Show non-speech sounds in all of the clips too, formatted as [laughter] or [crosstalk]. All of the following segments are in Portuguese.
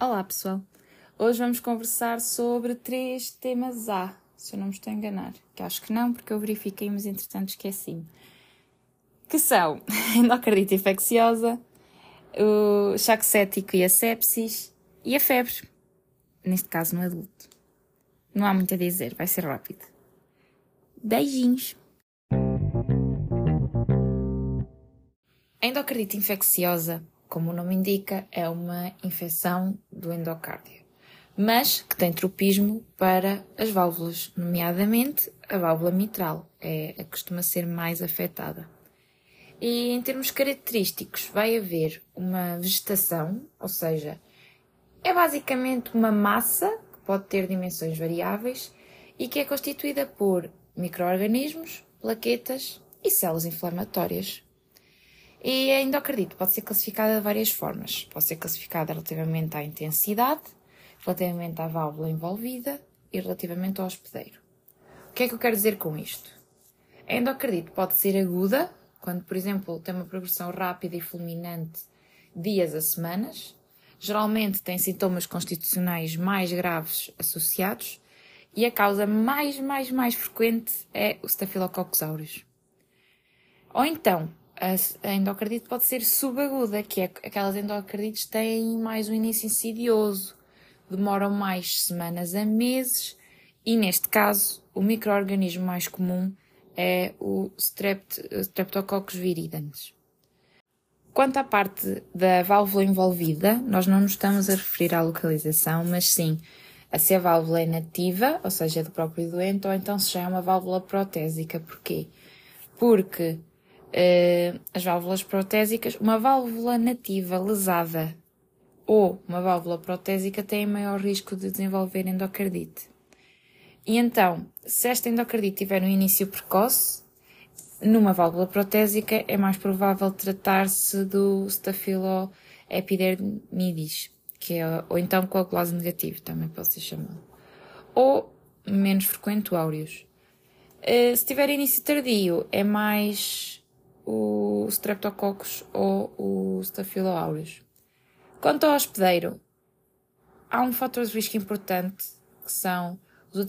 Olá pessoal, hoje vamos conversar sobre três temas A, se eu não me estou a enganar, que acho que não, porque eu verifiquei, mas entretanto esqueci-me. Que são [laughs] a endocardite infecciosa, o choque cético e a sepsis e a febre, neste caso no adulto. Não há muito a dizer, vai ser rápido. Beijinhos! A endocardite infecciosa como o nome indica, é uma infecção do endocárdio, mas que tem tropismo para as válvulas, nomeadamente a válvula mitral, é a que costuma ser mais afetada. E em termos característicos, vai haver uma vegetação, ou seja, é basicamente uma massa que pode ter dimensões variáveis e que é constituída por microorganismos, plaquetas e células inflamatórias, e a endocardite pode ser classificada de várias formas. Pode ser classificada relativamente à intensidade, relativamente à válvula envolvida e relativamente ao hospedeiro. O que é que eu quero dizer com isto? A endocardite pode ser aguda, quando, por exemplo, tem uma progressão rápida e fulminante dias a semanas. Geralmente tem sintomas constitucionais mais graves associados e a causa mais, mais, mais frequente é o Staphylococcus aureus. Ou então, a endocardite pode ser subaguda, que é aquelas endocardites têm mais um início insidioso, demoram mais semanas a meses, e neste caso, o microorganismo mais comum é o Strept, Streptococcus viridans. Quanto à parte da válvula envolvida, nós não nos estamos a referir à localização, mas sim a se a válvula é nativa, ou seja, é do próprio doente, ou então se já é uma válvula protésica. Porquê? Porque uh, as válvulas protésicas, uma válvula nativa lesada ou uma válvula protésica tem maior risco de desenvolver endocardite. E então, se esta endocardite tiver um início precoce, numa válvula protésica é mais provável tratar-se do Staphyloepidermidis, que é, ou então coagulose negativo, também pode ser chamado. Ou, menos frequente, o aureus. Uh, se tiver início tardio, é mais o Streptococcus ou o Staphylo aureus. Quanto ao hospedeiro, há um fator de risco importante que são os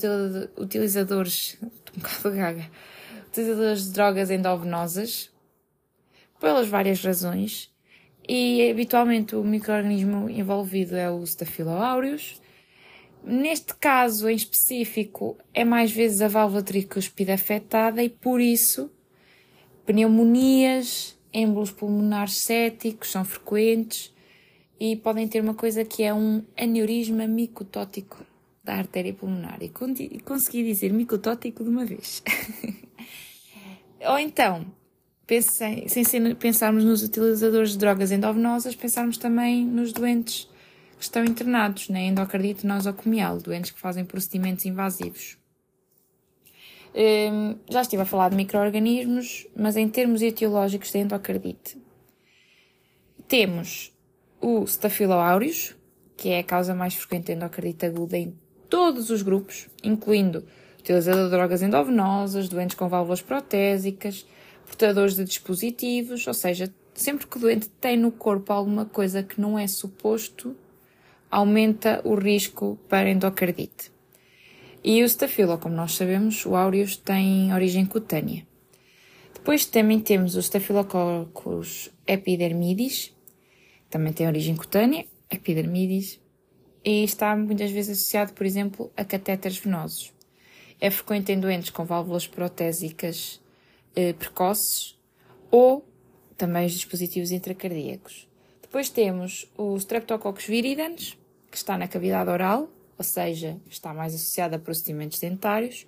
utilizadores, [laughs] um bocado gaga, utilizadores de drogas endovenosas, pelas várias razões, e habitualmente o microorganismo envolvido é o Staphylo aureus. Neste caso em específico, é mais vezes a válvula tricuspide afetada e por isso Pneumonias, êmbolos pulmonares céticos são frequentes e podem ter uma coisa que é um aneurisma micotótico da artéria pulmonar. E consegui dizer micotótico de uma vez. [laughs] Ou então, pensem, sem pensarmos nos utilizadores de drogas endovenosas, pensarmos também nos doentes que estão internados na endocardite nosocomial, doentes que fazem procedimentos invasivos. Um, já estive a falar de micro-organismos, mas em termos etiológicos da endocardite, temos o Staphyloaureus, que é a causa mais frequente de endocardite aguda em todos os grupos, incluindo utilizador de drogas endovenosas, doentes com válvulas protésicas, portadores de dispositivos, ou seja, sempre que o doente tem no corpo alguma coisa que não é suposto, aumenta o risco para endocardite. E o Staphylo, como nós sabemos, o aureus tem origem cutânea. Depois também temos o Staphylococcus epidermidis, também tem origem cutânea, epidermidis, e está muitas vezes associado, por exemplo, a catéteres venosos. É frequente em doentes com válvulas protésicas eh, precoces ou também os dispositivos intracardíacos. Depois temos o Streptococcus viridans, que está na cavidade oral, ou seja, está mais associada a procedimentos dentários,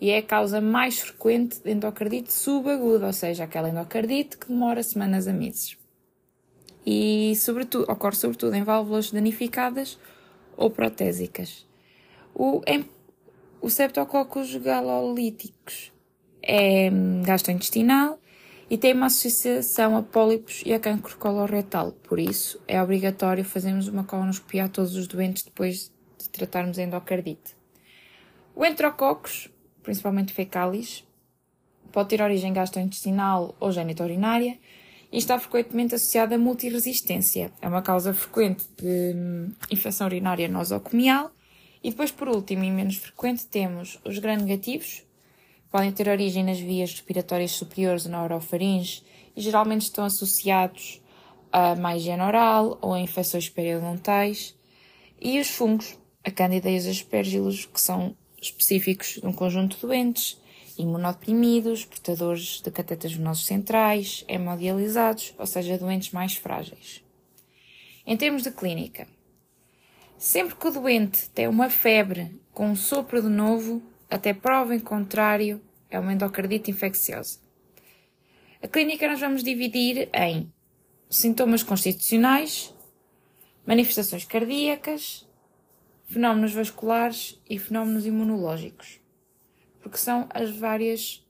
e é a causa mais frequente de endocardite subaguda, ou seja, aquela endocardite que demora semanas a meses. E sobretudo, ocorre sobretudo em válvulas danificadas ou protésicas. O, em, o Septococcus galolíticos é gastrointestinal e tem uma associação a pólipos e a cancro coloretal. Por isso, é obrigatório fazermos uma colonoscopia a todos os doentes depois de tratarmos a endocardite. O enterococcus, principalmente fecalis, pode ter origem gastrointestinal ou geniturinária e está frequentemente associada a multiresistência. É uma causa frequente de hum, infecção urinária nosocomial. E depois, por último e menos frequente, temos os gram-negativos, podem ter origem nas vias respiratórias superiores na orofaringe e geralmente estão associados a má higiene oral ou a infecções periodontais. E os fungos, a Candida os aspergilos, que são específicos de um conjunto de doentes, imunodeprimidos, portadores de catetas venosos centrais, hemodializados, ou seja, doentes mais frágeis. Em termos de clínica, sempre que o doente tem uma febre com um sopro de novo, até prova em contrário, é uma endocardite infecciosa. A clínica nós vamos dividir em sintomas constitucionais, manifestações cardíacas, fenómenos vasculares e fenómenos imunológicos porque são as várias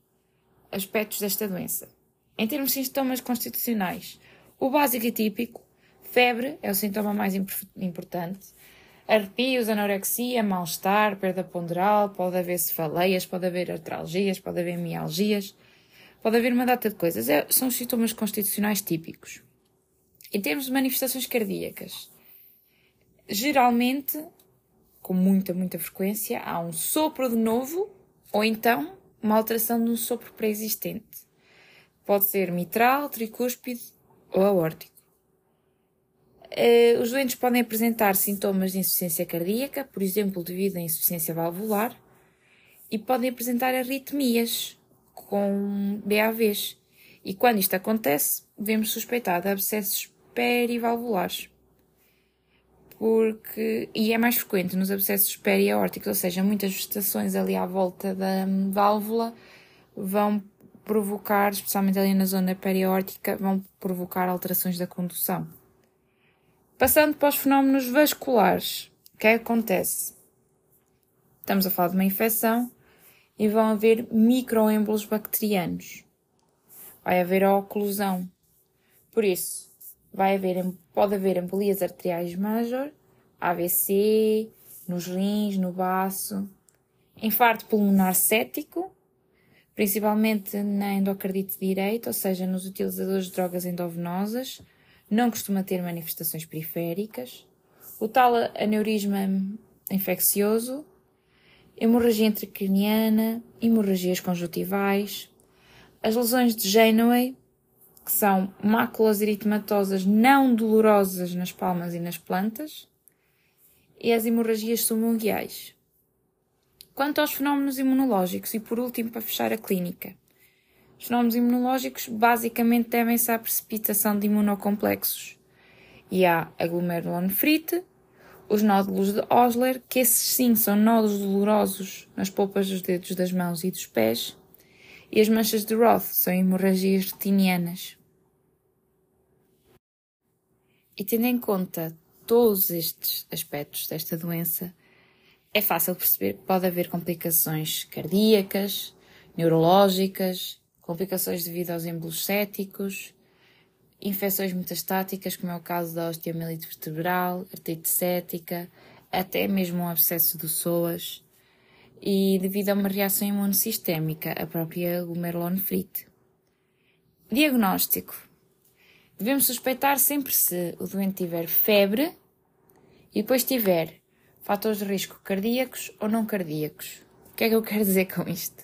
aspectos desta doença. Em termos de sintomas constitucionais, o básico e típico, febre é o sintoma mais importante, arrepios, anorexia, mal-estar, perda ponderal, pode haver cefaleias, pode haver artralgias, pode haver mialgias, pode haver uma data de coisas. É, são os sintomas constitucionais típicos. Em termos de manifestações cardíacas, geralmente, com muita, muita frequência, há um sopro de novo ou então, uma alteração de um sopro pré-existente. Pode ser mitral, tricúspide ou aórtico. Uh, os doentes podem apresentar sintomas de insuficiência cardíaca, por exemplo, devido à insuficiência valvular, e podem apresentar arritmias com BAVs. E quando isto acontece, devemos suspeitar de abscessos perivalvulares porque e é mais frequente nos abscessos periaórticos, ou seja, muitas gestações ali à volta da válvula vão provocar, especialmente ali na zona periaórtica, vão provocar alterações da condução. Passando para os fenómenos vasculares, o que é acontece? Estamos a falar de uma infecção e vão haver microêmbolos bacterianos. Vai haver oclusão. Por isso, vai haver, pode haver embolias arteriais major, AVC, nos rins, no baço, infarto pulmonar cético, principalmente na endocardite direita, ou seja, nos utilizadores de drogas endovenosas, não costuma ter manifestações periféricas, o tal aneurisma infeccioso, hemorragia intracraniana, hemorragias conjuntivais, as lesões de Janeway, que são máculas eritematosas não dolorosas nas palmas e nas plantas, e as hemorragias submundiais. Quanto aos fenómenos imunológicos, e por último, para fechar a clínica, os fenómenos imunológicos basicamente devem-se à precipitação de imunocomplexos. E a glomerulonefrite, os nódulos de Osler, que esses sim são nódulos dolorosos nas polpas dos dedos das mãos e dos pés, e as manchas de Roth são hemorragias retinianas. E tendo em conta todos estes aspectos desta doença, é fácil perceber que pode haver complicações cardíacas, neurológicas, complicações devido aos embolos céticos, infecções metastáticas, como é o caso da osteomielite vertebral, artrite cética, até mesmo um abscesso do psoas, e devido a uma reação imunossistémica, a própria glomerulonefrite. Diagnóstico. Devemos suspeitar sempre se o doente tiver febre e depois tiver fatores de risco cardíacos ou não cardíacos. O que é que eu quero dizer com isto?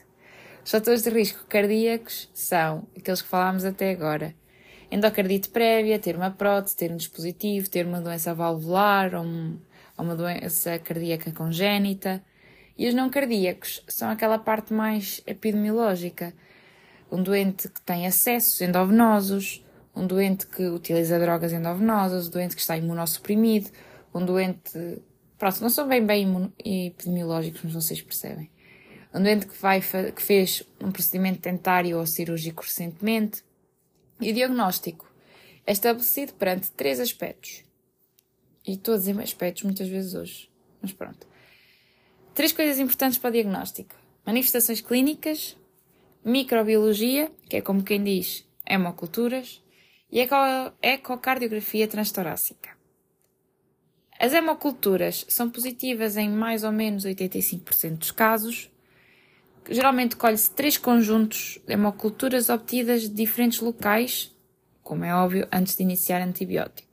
Os fatores de risco cardíacos são aqueles que falámos até agora. Endocardite prévia, ter uma prótese, ter um dispositivo, ter uma doença valvular ou, ou uma doença cardíaca congénita, e os não cardíacos são aquela parte mais epidemiológica. Um doente que tem acessos endovenosos, um doente que utiliza drogas endovenosas, um doente que está imunossuprimido, um doente. Pronto, não são bem bem epidemiológicos, mas vocês percebem. Um doente que, vai, que fez um procedimento dentário ou cirúrgico recentemente. E o diagnóstico é estabelecido perante três aspectos. E a dizer aspectos muitas vezes hoje. Mas pronto. Três coisas importantes para o diagnóstico: manifestações clínicas, microbiologia, que é como quem diz hemoculturas, e ecocardiografia transtorácica. As hemoculturas são positivas em mais ou menos 85% dos casos. Geralmente colhe-se três conjuntos de hemoculturas obtidas de diferentes locais como é óbvio, antes de iniciar antibiótico.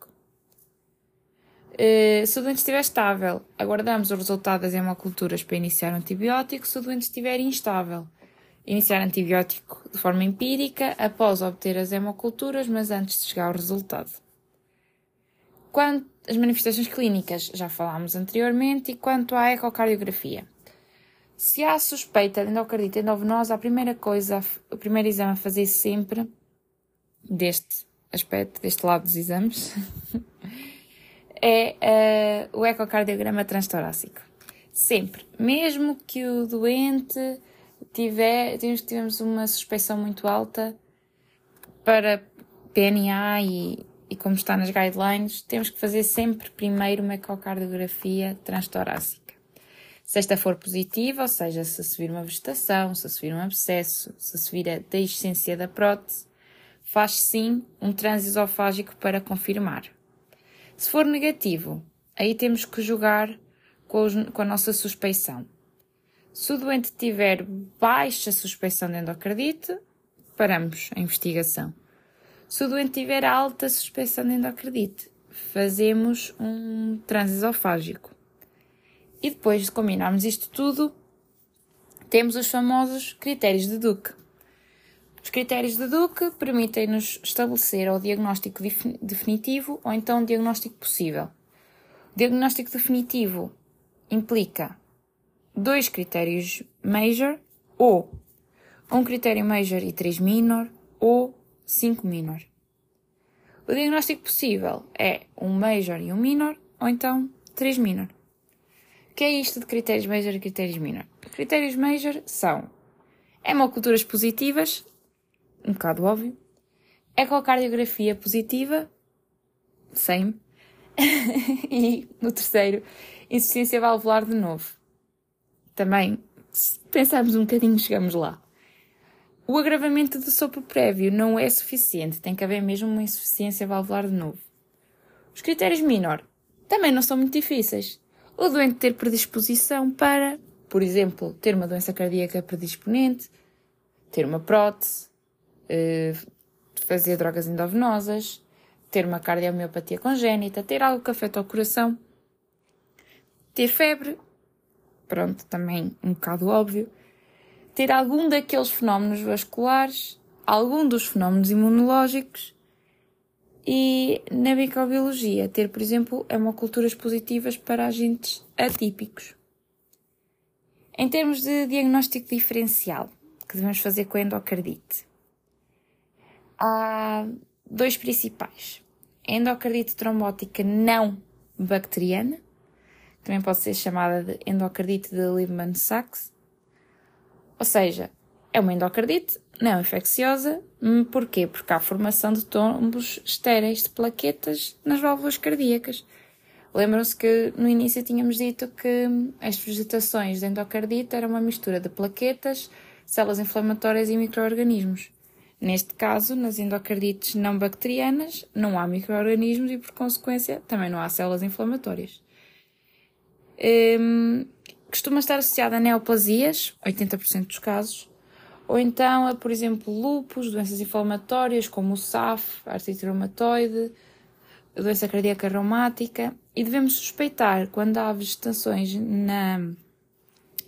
Uh, se o doente estiver estável, aguardamos o resultado das hemoculturas para iniciar o antibiótico. Se o doente estiver instável, iniciar antibiótico de forma empírica após obter as hemoculturas, mas antes de chegar ao resultado. Quanto às manifestações clínicas, já falámos anteriormente, e quanto à ecocardiografia. Se há suspeita de endocardite endovenosa, a primeira coisa, o primeiro exame a fazer sempre, deste aspecto, deste lado dos exames, [laughs] é uh, o ecocardiograma transtorácico. Sempre. Mesmo que o doente tiver, tivemos uma suspeição muito alta para PNA e, e como está nas guidelines, temos que fazer sempre primeiro uma ecocardiografia transtorácica. Se esta for positiva, ou seja, se se vir uma vegetação, se se vir um abscesso, se se vir a deiscência da prótese, faz sim um transesofágico para confirmar. Se for negativo, aí temos que jogar com, os, com a nossa suspeição. Se o doente tiver baixa suspeição de endocardite, paramos a investigação. Se o doente tiver alta suspeição de endocardite, fazemos um transesofágico. E depois de combinarmos isto tudo, temos os famosos critérios de Duke. Os critérios de Duke permitem-nos estabelecer o diagnóstico definitivo ou então o diagnóstico possível. O diagnóstico definitivo implica dois critérios major ou um critério major e três minor ou cinco minor. O diagnóstico possível é um major e um minor ou então três minor. O que é isto de critérios major e critérios minor? Critérios major são hemoculturas positivas, um bocado óbvio, ecocardiografia positiva, same, [laughs] e no terceiro, insuficiência valvular de novo. Também, se pensarmos um bocadinho, chegamos lá. O agravamento do sopro prévio não é suficiente, tem que haver mesmo uma insuficiência valvular de novo. Os critérios minor também não são muito difíceis o doente ter predisposição para, por exemplo, ter uma doença cardíaca predisponente, ter uma prótese, fazer drogas endovenosas, ter uma cardiomiopatia congénita, ter algo que afeta o coração, ter febre, pronto, também um bocado óbvio, ter algum daqueles fenómenos vasculares, algum dos fenómenos imunológicos e na microbiologia ter, por exemplo, hemoculturas positivas para agentes atípicos. Em termos de diagnóstico diferencial que devemos fazer com a endocardite, há dois principais. Endocardite trombótica não bacteriana, também pode ser chamada de endocardite de Liebman-Sachs, ou seja, é uma endocardite não infecciosa. Hum, porquê? Porque há formação de tombos estéreis de plaquetas nas válvulas cardíacas. Lembram-se que no início tínhamos dito que as vegetações de endocardite era uma mistura de plaquetas, células inflamatórias e micro-organismos. Neste caso, nas endocardites não bacterianas, não há micro-organismos e, por consequência, também não há células inflamatórias. Hum, costuma estar associada a neoplasias, 80% dos casos, ou então a, por exemplo, lupus, doenças inflamatórias como o SAF, artrite reumatoide, doença cardíaca reumática, e devemos suspeitar quando há vegetações na,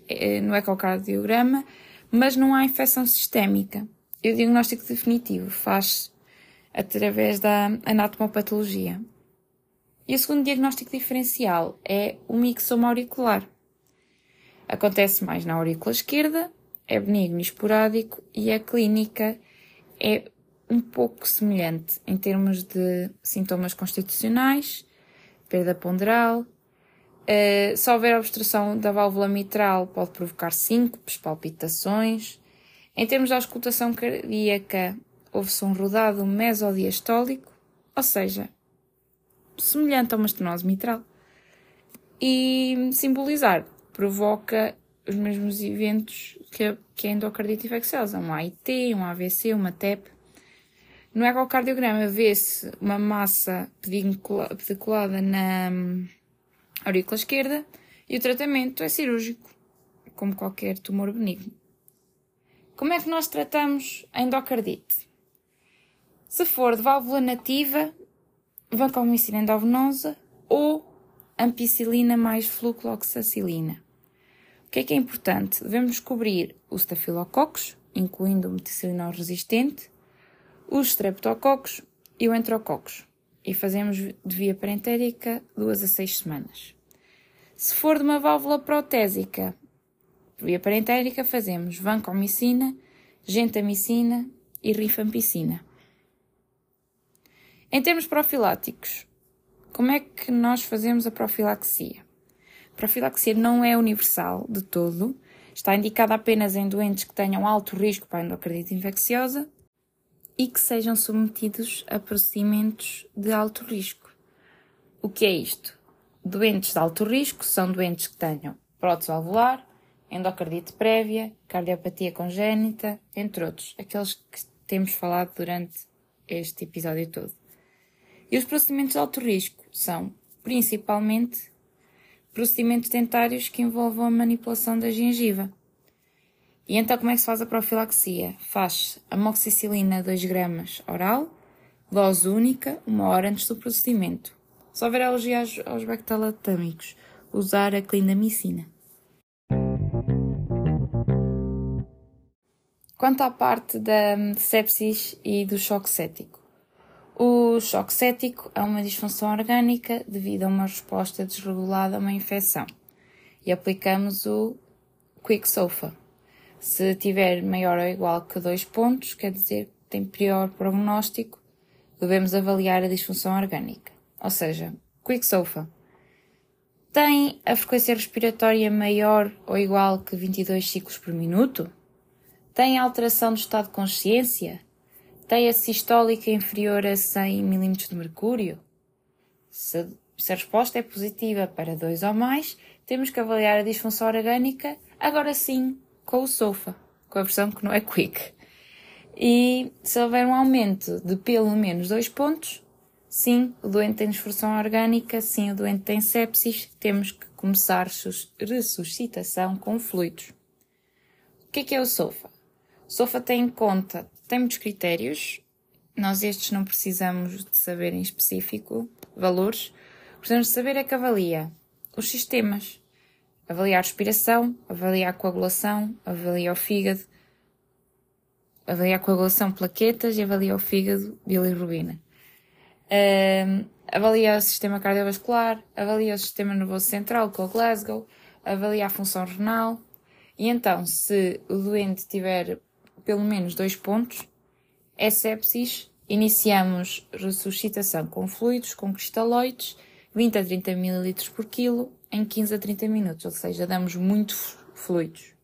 eh, no ecocardiograma, mas não há infecção sistémica. E o diagnóstico definitivo faz através da anatomopatologia. E o segundo diagnóstico diferencial é o mixoma auricular. Acontece mais na aurícula esquerda, é benigno e esporádico e a clínica é um pouco semelhante em termos de sintomas constitucionais, perda ponderal. Uh, se houver obstrução da válvula mitral, pode provocar síncopes, palpitações. Em termos de auscultação cardíaca, houve-se um rodado mesodiastólico, ou seja, semelhante a uma estenose mitral. E simbolizar provoca os mesmos eventos que a, que a endocardite infecciosa, um AIT, um AVC, uma TEP. No ecocardiograma vê-se uma massa pediculada na hum, aurícula esquerda e o tratamento é cirúrgico, como qualquer tumor benigno. Como é que nós tratamos a endocardite? Se for de válvula nativa, vancomicina endovenosa ou ampicilina mais flucloxacilina. O que é que é importante? Devemos descobrir os staphylococcus, incluindo o meticilina resistente, os streptococcus e o enterococcus. E fazemos de via parentérica duas a seis semanas. Se for de uma válvula protésica, via parentérica, fazemos vancomicina, gentamicina e rifampicina. Em termos profiláticos, como é que nós fazemos a profilaxia? A profilaxia não é universal de todo, está indicada apenas em doentes que tenham alto risco para endocardite infecciosa e que sejam submetidos a procedimentos de alto risco. O que é isto? Doentes de alto risco são doentes que tenham prótese valvular, endocardite prévia, cardiopatia congénita, entre outros, aqueles que temos falado durante este episódio todo. E os procedimentos de alto risco são, principalmente, procedimentos dentários que envolvam a manipulação da gengiva. E então como é que se faz a profilaxia? Faz amoxicilina 2 gramas oral, dose única, uma hora antes do procedimento. Se houver alergia aos, aos bactelatâmicos, usar a clindamicina. Quanto à parte da sepsis e do choque cético. O choque cético é uma disfunção orgânica devido a uma resposta desregulada a uma infecção. E aplicamos o Quick SOFA. Se tiver maior ou igual que 2 pontos, quer dizer que tem pior prognóstico, devemos avaliar a disfunção orgânica. Ou seja, Quick SOFA tem a frequência respiratória maior ou igual que 22 ciclos por minuto? Tem alteração do estado de consciência? Tem a sistólica inferior a 100 mm de mercúrio? Se, se, a resposta é positiva para dois ou mais, temos que avaliar a disfunção orgânica, agora sim, com o SOFA, com a versão que não é quick. E se houver um aumento de pelo menos dois pontos, sim, o doente tem disfunção orgânica, sim, o doente tem sepsis, temos que começar ressuscitação com fluidos. O que é, que é o SOFA? SOFA tem em conta, tem muitos critérios, nós estes não precisamos de saber em específico valores, precisamos de saber é que avalia os sistemas, avalia a respiração, avalia a coagulação, avalia o fígado, avalia a coagulação plaquetas e avalia o fígado bilirrubina. Um, avalia o sistema cardiovascular, avalia o sistema nervoso central com o Glasgow, avalia a função renal. E então, se o doente tiver pelo menos dois pontos, é sepsis, iniciamos ressuscitação com fluidos, com cristalóides, 20 a 30 ml por quilo, em 15 a 30 minutos, ou seja, damos muito fluidos.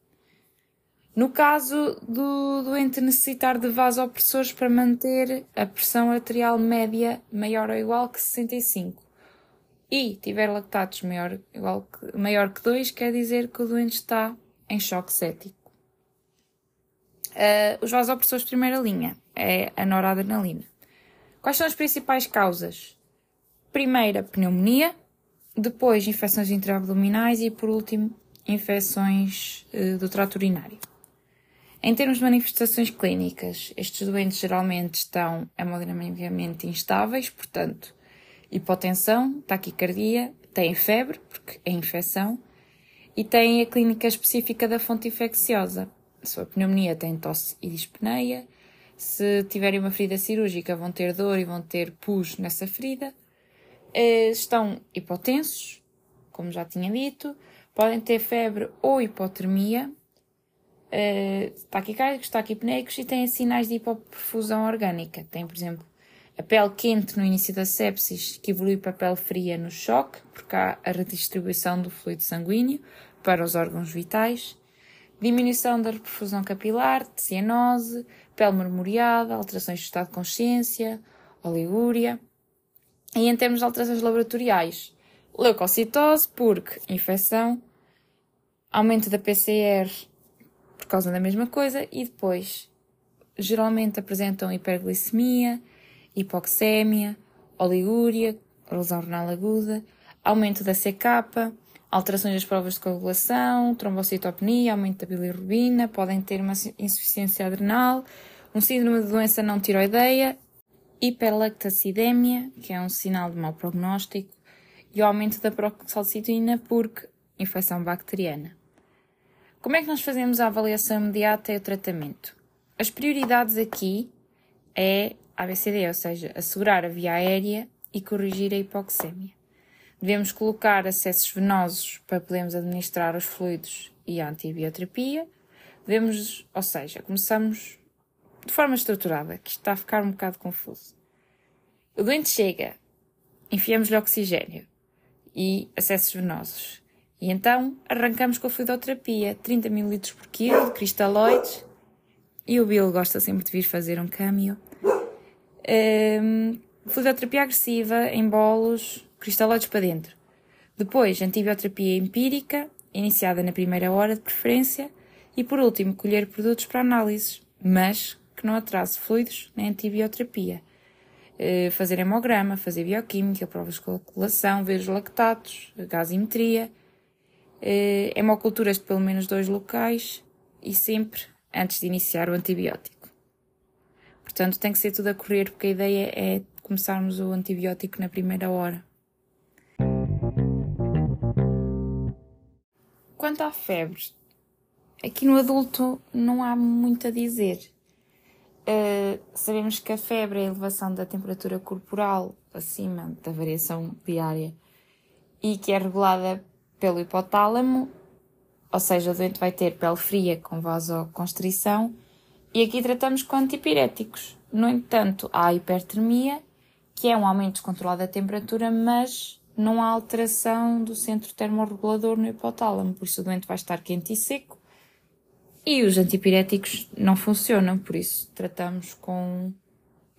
No caso do doente necessitar de vasopressores para manter a pressão arterial média maior ou igual que 65 e tiver lactatos maior, igual que, maior que 2, quer dizer que o doente está em choque cético. Uh, os vasopressores de primeira linha é a noradrenalina. Quais são as principais causas? Primeira, pneumonia, depois infecções intraabdominais e, por último, infecções uh, do trato urinário. Em termos de manifestações clínicas, estes doentes geralmente estão hemodinamicamente instáveis, portanto, hipotensão, taquicardia, têm febre, porque é infecção, e têm a clínica específica da fonte infecciosa, se a pneumonia tem tosse e dispneia, se tiverem uma ferida cirúrgica vão ter dor e vão ter pus nessa ferida. Eh, estão hipotensos, como já tinha dito, podem ter febre ou hipotermia, eh, taquicárdicos, taquipneicos e têm sinais de hipoperfusão orgânica. Tem, por exemplo, a pele quente no início da sepsis, que evolui para a pele fria no choque, porque há a redistribuição do fluido sanguíneo para os órgãos vitais diminuição da perfusão capilar, de cianose, pele marmoreada, alterações do estado de consciência, oligúria. E em termos de alterações laboratoriais, leucocitose, porque infecção, aumento da PCR por causa da mesma coisa, e depois geralmente apresentam hiperglicemia, hipoxémia, oligúria, lesão renal aguda, aumento da CK, alterações das provas de coagulação, trombocitopenia, aumento da bilirrubina, podem ter uma insuficiência adrenal, um síndrome de doença não tiroideia hiperlactacidemia, que é um sinal de mau prognóstico, e o aumento da proxalcitina porque infecção bacteriana. Como é que nós fazemos a avaliação imediata e o tratamento? As prioridades aqui é ABCD, ou seja, assegurar a via aérea e corrigir a hipoxémia. Devemos colocar acessos venosos para podermos administrar os fluidos e a antibioterapia. Devemos, ou seja, começamos de forma estruturada, que está a ficar um bocado confuso. O doente chega, enfiamos-lhe oxigênio e acessos venosos. E então arrancamos com a fluidoterapia, 30 ml por quilo de cristalóides. E o Bill gosta sempre de vir fazer um cameo. Um, fluidoterapia agressiva em bolos, cristalóides para dentro. Depois, antibioterapia empírica, iniciada na primeira hora de preferência. E por último, colher produtos para análises, mas que não atrase fluidos nem antibioterapia. Uh, fazer hemograma, fazer bioquímica, provas de calculação, ver os lactatos, gasimetria uh, hemoculturas de pelo menos dois locais e sempre antes de iniciar o antibiótico. Portanto, tem que ser tudo a correr, porque a ideia é começarmos o antibiótico na primeira hora. Quanto à febre, aqui no adulto não há muito a dizer. Uh, sabemos que a febre é a elevação da temperatura corporal acima da variação diária e que é regulada pelo hipotálamo, ou seja, o doente vai ter pele fria com vasoconstrição, e aqui tratamos com antipiréticos. No entanto, há hipertermia, que é um aumento descontrolado da temperatura, mas não há alteração do centro termorregulador no hipotálamo, por isso o doente vai estar quente e seco. E os antipiréticos não funcionam, por isso tratamos com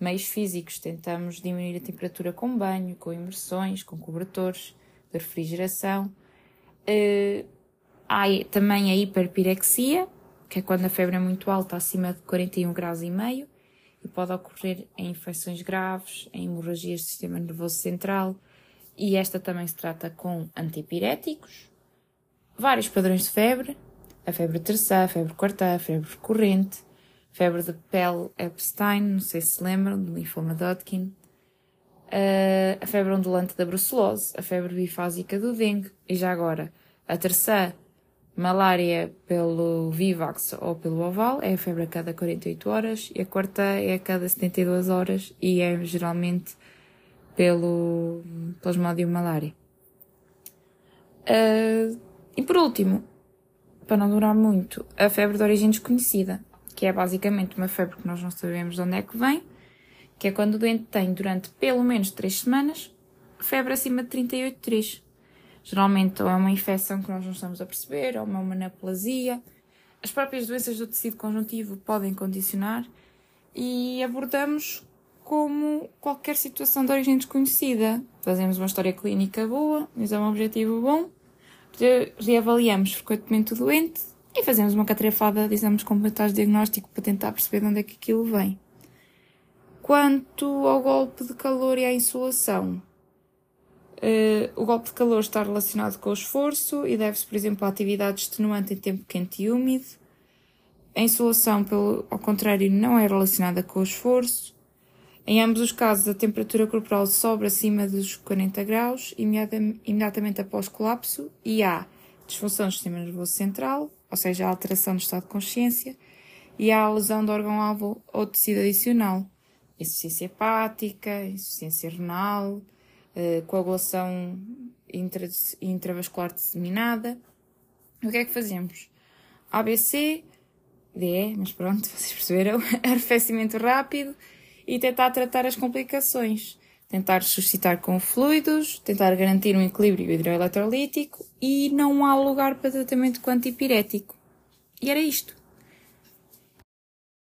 meios físicos. Tentamos diminuir a temperatura com banho, com imersões, com cobertores de refrigeração. Uh, há também a hiperpirexia, que é quando a febre é muito alta, acima de 41 graus e meio, e pode ocorrer em infecções graves, em hemorragias do sistema nervoso central, e esta também se trata com antipiréticos. Vários padrões de febre, a febre terceira, a febre quarta, a febre recorrente, febre de pele Epstein, não sei se lembram, do linfoma Hodgkin, uh, a febre ondulante da brucelose, a febre bifásica do dengue e já agora a terceira malária pelo Vivax ou pelo oval é a febre a cada 48 horas e a quarta é a cada 72 horas e é geralmente pelo plasmodium malária. Uh, e por último, para não durar muito, a febre de origem desconhecida, que é basicamente uma febre que nós não sabemos de onde é que vem, que é quando o doente tem durante pelo menos 3 semanas febre acima de 38,3. Geralmente ou é uma infecção que nós não estamos a perceber, ou uma manaplasia. As próprias doenças do tecido conjuntivo podem condicionar e abordamos como qualquer situação de origem desconhecida. Fazemos uma história clínica boa, um exame objetivo bom, reavaliamos frequentemente o doente e fazemos uma catrefada de exames complementares de diagnóstico para tentar perceber de onde é que aquilo vem. Quanto ao golpe de calor e à insolação, uh, o golpe de calor está relacionado com o esforço e deve-se, por exemplo, à atividade extenuante em tempo quente e úmido. A insolação, pelo, ao contrário, não é relacionada com o esforço. Em ambos os casos, a temperatura corporal sobe acima dos 40 graus imediatamente após colapso e há disfunção do sistema nervoso central, ou seja, alteração do estado de consciência, e há lesão do órgão-alvo ou tecido adicional insuficiência hepática, insuficiência renal, uh, coagulação intra, intravascular disseminada. O que é que fazemos? ABC, DE, mas pronto, [laughs] vocês perceberam, arrefecimento rápido e tentar tratar as complicações. Tentar suscitar com fluidos, tentar garantir um equilíbrio hidroeletrolítico e não há lugar para tratamento antipirético. E era isto.